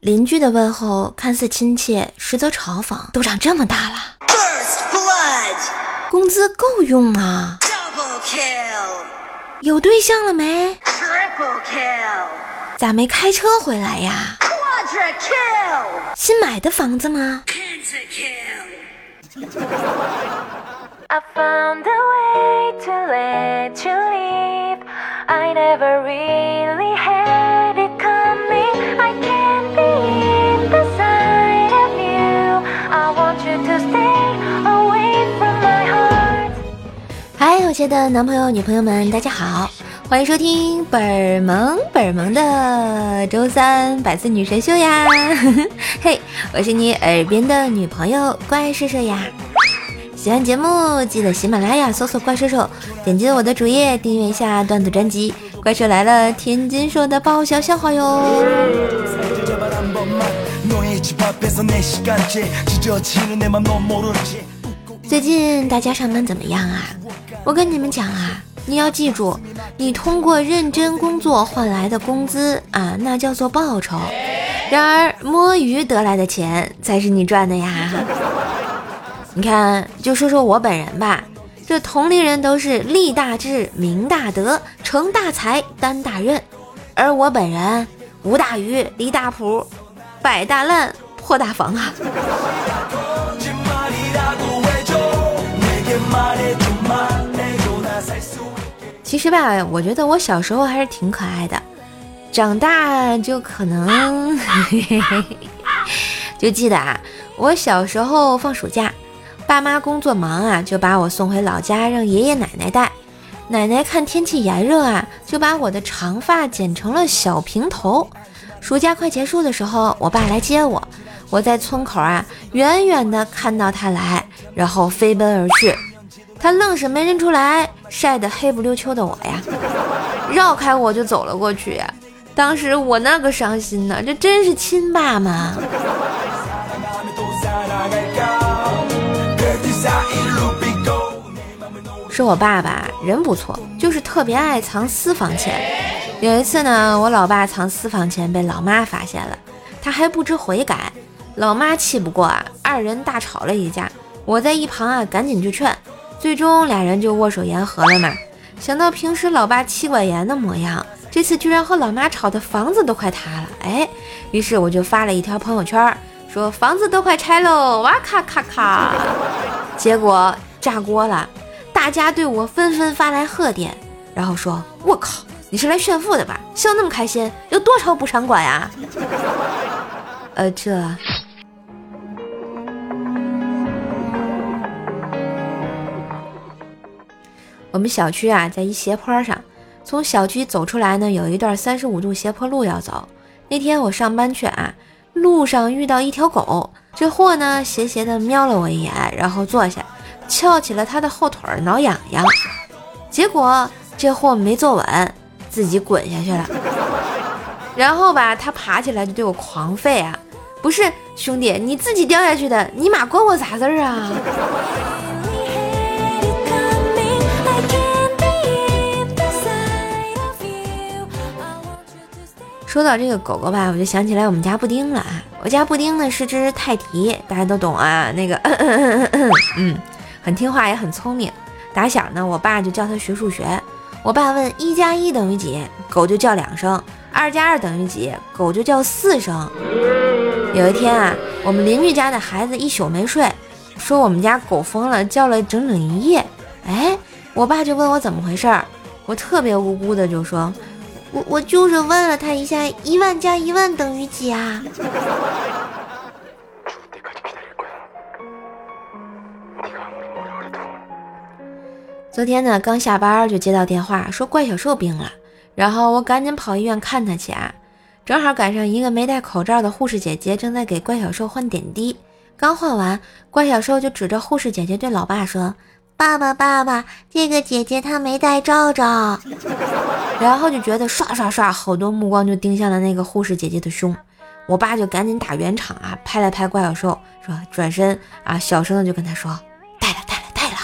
邻居的问候看似亲切，实则嘲讽。都长这么大了，工资够用吗？有对象了没？咋没开车回来呀？新买的房子吗？嗨，我亲亲爱的男朋友、女朋友们，大家好，欢迎收听本萌本萌的周三百思女神秀呀！嘿，我是你耳边的女朋友怪兽兽呀。喜欢节目记得喜马拉雅搜索怪兽兽，点击我的主页订阅一下段子专辑《怪兽来了》，天津说的爆笑笑话哟。最近大家上班怎么样啊？我跟你们讲啊，你要记住，你通过认真工作换来的工资啊，那叫做报酬；然而摸鱼得来的钱才是你赚的呀。你看，就说说我本人吧，这同龄人都是立大志、明大德、成大才、担大任，而我本人无大鱼、离大谱、摆大烂、破大房啊。其实吧，我觉得我小时候还是挺可爱的，长大就可能，就记得啊，我小时候放暑假，爸妈工作忙啊，就把我送回老家让爷爷奶奶带。奶奶看天气炎热啊，就把我的长发剪成了小平头。暑假快结束的时候，我爸来接我，我在村口啊，远远的看到他来，然后飞奔而去。他愣是没认出来，晒得黑不溜秋的我呀，绕开我就走了过去呀。当时我那个伤心呐，这真是亲爸吗？说我爸爸人不错，就是特别爱藏私房钱。有一次呢，我老爸藏私房钱被老妈发现了，他还不知悔改，老妈气不过啊，二人大吵了一架。我在一旁啊，赶紧去劝。最终俩人就握手言和了嘛。想到平时老爸妻管严的模样，这次居然和老妈吵的房子都快塌了。哎，于是我就发了一条朋友圈，说房子都快拆喽，哇咔咔咔。结果炸锅了，大家对我纷纷发来贺电，然后说：“我靠，你是来炫富的吧？笑那么开心，有多少补偿款呀？”呃，这。我们小区啊，在一斜坡上，从小区走出来呢，有一段三十五度斜坡路要走。那天我上班去啊，路上遇到一条狗，这货呢斜斜的瞄了我一眼，然后坐下，翘起了他的后腿挠痒痒。结果这货没坐稳，自己滚下去了。然后吧，他爬起来就对我狂吠啊，不是兄弟，你自己掉下去的，你妈关我啥事儿啊？说到这个狗狗吧，我就想起来我们家布丁了啊！我家布丁呢是只泰迪，大家都懂啊，那个 嗯，很听话也很聪明。打小呢，我爸就教他学数学。我爸问一加一等于几，狗就叫两声；二加二等于几，狗就叫四声。有一天啊，我们邻居家的孩子一宿没睡，说我们家狗疯了，叫了整整一夜。哎，我爸就问我怎么回事儿，我特别无辜的就说。我我就是问了他一下，一万加一万等于几啊？昨天呢，刚下班就接到电话，说怪小兽病了，然后我赶紧跑医院看他去啊。正好赶上一个没戴口罩的护士姐姐正在给怪小兽换点滴，刚换完，怪小兽就指着护士姐姐对老爸说。爸爸，爸爸，这个姐姐她没戴罩罩，然后就觉得刷刷刷，好多目光就盯向了那个护士姐姐的胸。我爸就赶紧打圆场啊，拍了拍怪小兽，说转身啊，小声的就跟他说，带了，带了，带了。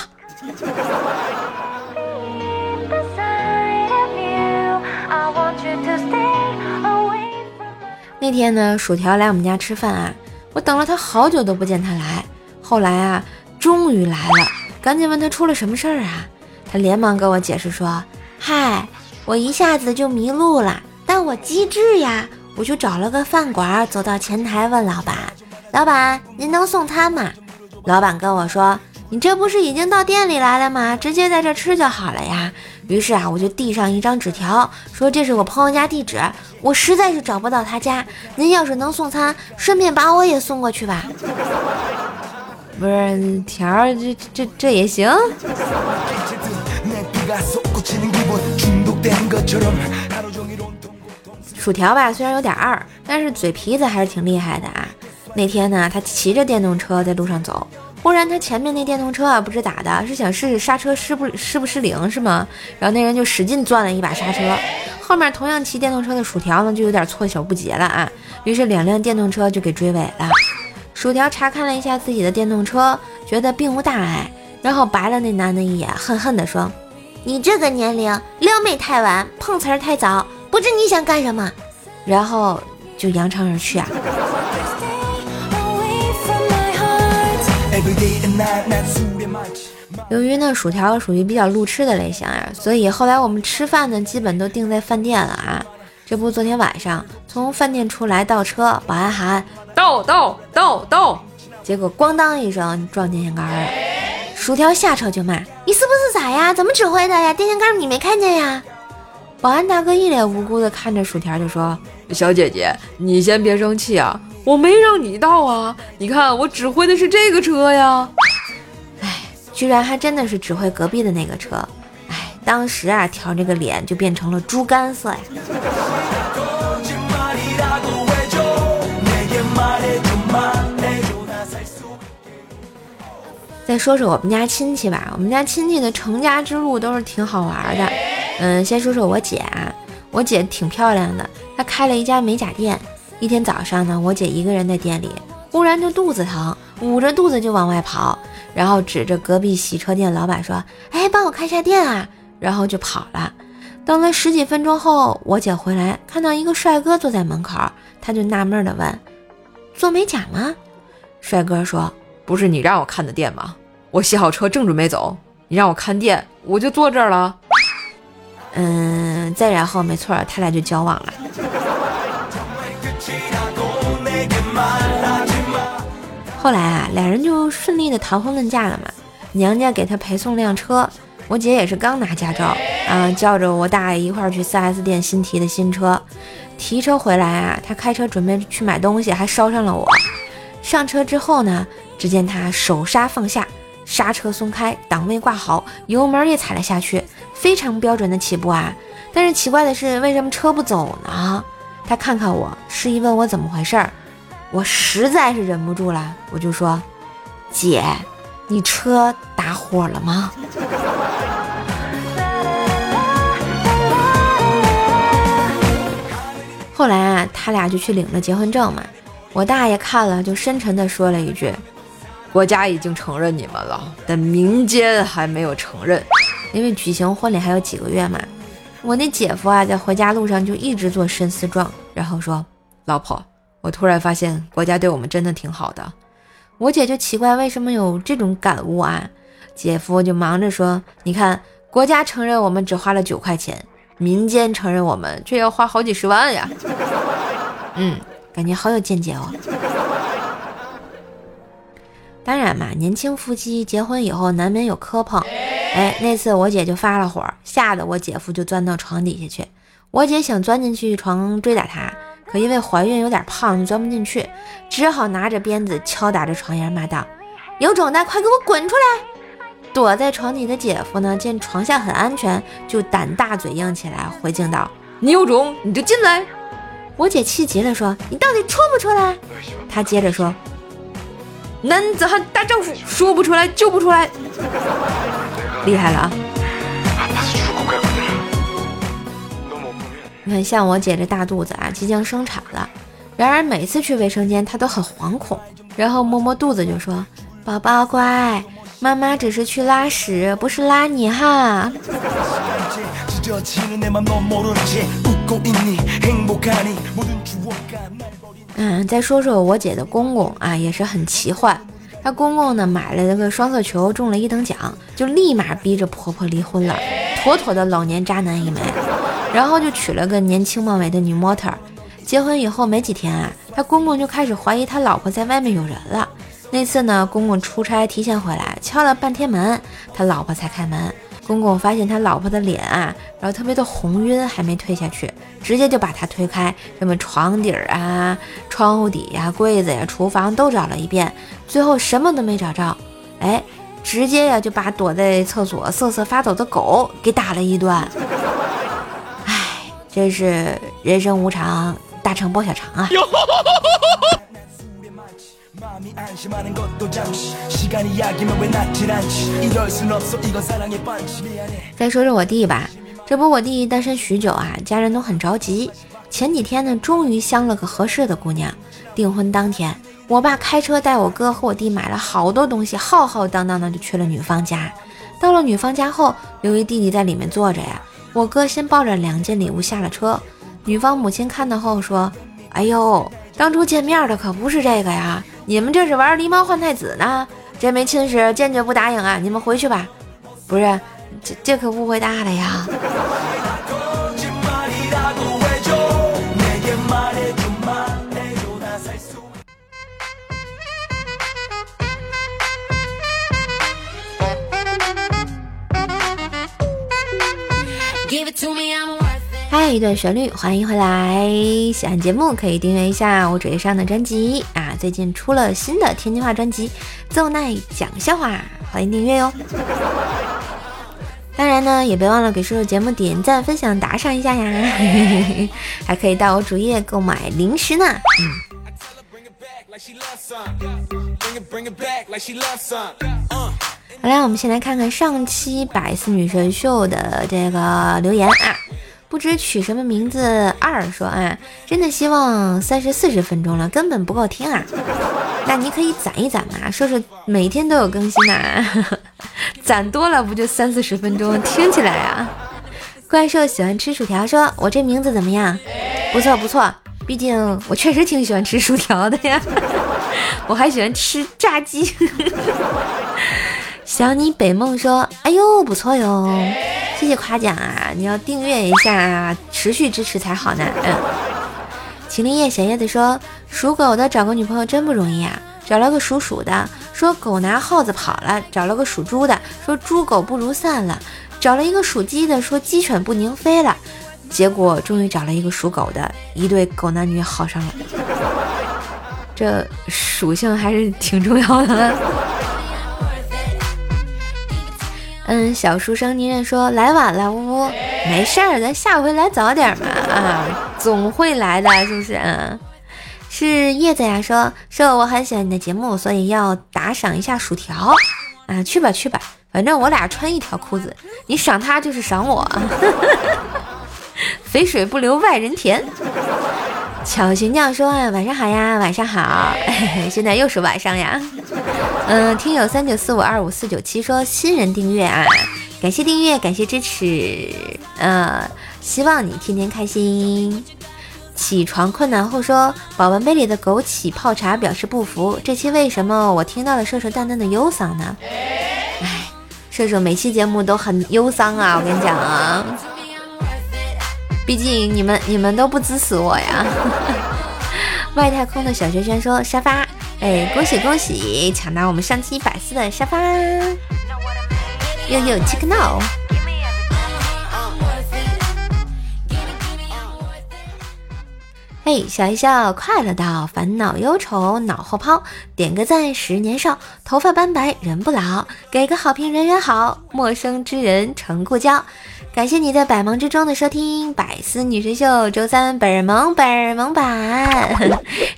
那天呢，薯条来我们家吃饭啊，我等了他好久都不见他来，后来啊，终于来了，赶紧问他出了什么事儿啊？他连忙跟我解释说：“嗨，我一下子就迷路了，但我机智呀，我就找了个饭馆，走到前台问老板：老板，您能送餐吗？老板跟我说：你这不是已经到店里来了吗？直接在这吃就好了呀。于是啊，我就递上一张纸条，说这是我朋友家地址，我实在是找不到他家，您要是能送餐，顺便把我也送过去吧。不是条，这这这也行。”薯条吧，虽然有点二，但是嘴皮子还是挺厉害的啊。那天呢，他骑着电动车在路上走，忽然他前面那电动车啊，不知咋的，是想试试刹车失不失不失灵是吗？然后那人就使劲攥了一把刹车，后面同样骑电动车的薯条呢，就有点措手不及了啊。于是两辆电动车就给追尾了。薯条查看了一下自己的电动车，觉得并无大碍，然后白了那男的一眼，恨恨地说。你这个年龄撩妹太晚，碰瓷儿太早，不知你想干什么，然后就扬长而去啊。由于呢薯条属于比较路痴的类型啊，所以后来我们吃饭呢基本都定在饭店了啊。这不，昨天晚上从饭店出来倒车，保安喊倒倒倒倒，结果咣当一声撞电线杆了。薯条下车就骂：“你是不是傻呀？怎么指挥的呀？电线杆你没看见呀？”保安大哥一脸无辜的看着薯条就说：“小姐姐，你先别生气啊，我没让你倒啊，你看我指挥的是这个车呀。”哎，居然还真的是指挥隔壁的那个车。哎，当时啊，条这个脸就变成了猪肝色呀。说说我们家亲戚吧，我们家亲戚的成家之路都是挺好玩的。嗯，先说说我姐啊，我姐挺漂亮的，她开了一家美甲店。一天早上呢，我姐一个人在店里，忽然就肚子疼，捂着肚子就往外跑，然后指着隔壁洗车店老板说：“哎，帮我开下店啊！”然后就跑了。等了十几分钟后，我姐回来，看到一个帅哥坐在门口，她就纳闷的问：“做美甲吗？”帅哥说。不是你让我看的店吗？我洗好车正准备走，你让我看店，我就坐这儿了。嗯，再然后没错，他俩就交往了。后来啊，俩人就顺利的谈婚论嫁了嘛。娘家给他陪送辆车，我姐也是刚拿驾照啊，叫着我大爷一块儿去 4S 店新提的新车。提车回来啊，他开车准备去买东西，还捎上了我。上车之后呢？只见他手刹放下，刹车松开，档位挂好，油门也踩了下去，非常标准的起步啊！但是奇怪的是，为什么车不走呢？他看看我，示意问我怎么回事儿。我实在是忍不住了，我就说：“姐，你车打火了吗？” 后来啊，他俩就去领了结婚证嘛。我大爷看了，就深沉地说了一句。国家已经承认你们了，但民间还没有承认，因为举行婚礼还有几个月嘛。我那姐夫啊，在回家路上就一直做深思状，然后说：“老婆，我突然发现国家对我们真的挺好的。”我姐就奇怪为什么有这种感悟啊？姐夫就忙着说：“你看，国家承认我们只花了九块钱，民间承认我们却要花好几十万呀。”嗯，感觉好有见解哦。当然嘛，年轻夫妻结婚以后难免有磕碰。哎，那次我姐就发了火，吓得我姐夫就钻到床底下去。我姐想钻进去床追打他，可因为怀孕有点胖，就钻不进去，只好拿着鞭子敲打着床沿，骂道：“有种的，快给我滚出来！”躲在床底的姐夫呢，见床下很安全，就胆大嘴硬起来，回敬道：“你有种你就进来！”我姐气急了，说：“你到底出不出来？”他接着说。男子汉大丈夫，说不出来就不出来，厉害了啊！你看，像我姐这大肚子啊，即将生产了。然而每次去卫生间，她都很惶恐，然后摸摸肚子就说：“宝宝乖，妈妈只是去拉屎，不是拉你哈。”嗯，再说说我姐的公公啊，也是很奇幻。她公公呢买了个双色球，中了一等奖，就立马逼着婆婆离婚了，妥妥的老年渣男一枚。然后就娶了个年轻貌美的女模特。结婚以后没几天啊，他公公就开始怀疑他老婆在外面有人了。那次呢，公公出差提前回来，敲了半天门，他老婆才开门。公公发现他老婆的脸啊，然后特别的红晕，还没退下去，直接就把他推开，什么床底儿啊、窗户底呀、柜子呀、厨房都找了一遍，最后什么都没找着，哎，直接呀就把躲在厕所瑟瑟发抖的狗给打了一顿。哎，真是人生无常，大肠包小肠啊。再说说我弟吧，这不我弟单身许久啊，家人都很着急。前几天呢，终于相了个合适的姑娘。订婚当天，我爸开车带我哥和我弟买了好多东西，浩浩荡荡的就去了女方家。到了女方家后，由于弟弟在里面坐着呀，我哥先抱着两件礼物下了车。女方母亲看到后说：“哎呦，当初见面的可不是这个呀。”你们这是玩狸猫换太子呢？这枚亲事，坚决不答应啊！你们回去吧。不是，这这可误会大了呀。一段旋律，欢迎回来！喜欢节目可以订阅一下我主页上的专辑啊，最近出了新的天津话专辑《奏奈讲笑话》，欢迎订阅哟。当然呢，也别忘了给叔叔节目点赞、分享、打赏一下呀，还可以到我主页购买零食呢。嗯。好了，我们先来看看上期百思女神秀的这个留言啊。不知取什么名字？二说啊，真的希望三十四十分钟了，根本不够听啊。那你可以攒一攒嘛，说说每天都有更新呐，攒多了不就三四十分钟？听起来啊。怪兽喜欢吃薯条，说我这名字怎么样？不错不错，毕竟我确实挺喜欢吃薯条的呀，我还喜欢吃炸鸡。想你北梦说，哎呦不错哟。谢谢夸奖啊！你要订阅一下啊，持续支持才好呢。嗯，秦林叶小叶子说，属狗的找个女朋友真不容易啊。找了个属鼠的，说狗拿耗子跑了；找了个属猪的，说猪狗不如散了；找了一个属鸡的，说鸡犬不宁飞了。结果终于找了一个属狗的，一对狗男女好上了。这属性还是挺重要的。嗯，小书生妮人说来晚了，呜呜，没事儿，咱下回来早点嘛，啊，总会来的，是不是？嗯，是叶子呀，说说我很喜欢你的节目，所以要打赏一下薯条，啊，去吧去吧，反正我俩穿一条裤子，你赏他就是赏我，肥水不流外人田。巧寻酱说啊，晚上好呀，晚上好，现在又是晚上呀。嗯，听友三九四五二五四九七说新人订阅啊，感谢订阅，感谢支持，呃，希望你天天开心。起床困难后说，保温杯里的枸杞泡茶表示不服。这期为什么我听到了射手淡淡的忧伤呢？哎，射手每期节目都很忧伤啊，我跟你讲啊。毕竟你们你们都不支持我呀！外太空的小轩轩说沙发，哎，恭喜恭喜，抢到我们上期百思的沙发！悠悠 check n o。嘿，笑一笑，快乐到烦恼忧愁脑后抛，点个赞十年少，头发斑白人不老，给个好评人缘好，陌生之人成故交。感谢你在百忙之中的收听《百思女神秀》周三本儿萌本儿萌版，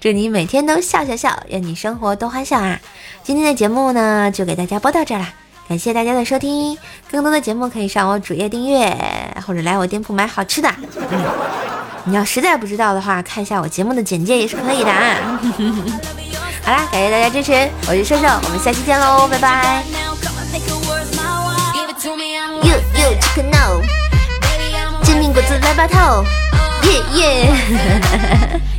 祝你每天都笑笑笑，愿你生活多欢笑啊！今天的节目呢，就给大家播到这啦，感谢大家的收听，更多的节目可以上我主页订阅，或者来我店铺买好吃的。嗯，你要实在不知道的话，看一下我节目的简介也是可以的啊。好啦，感谢大家支持，我是瘦瘦，我们下期见喽，拜拜。有有这个闹，煎饼果子来把套，耶耶。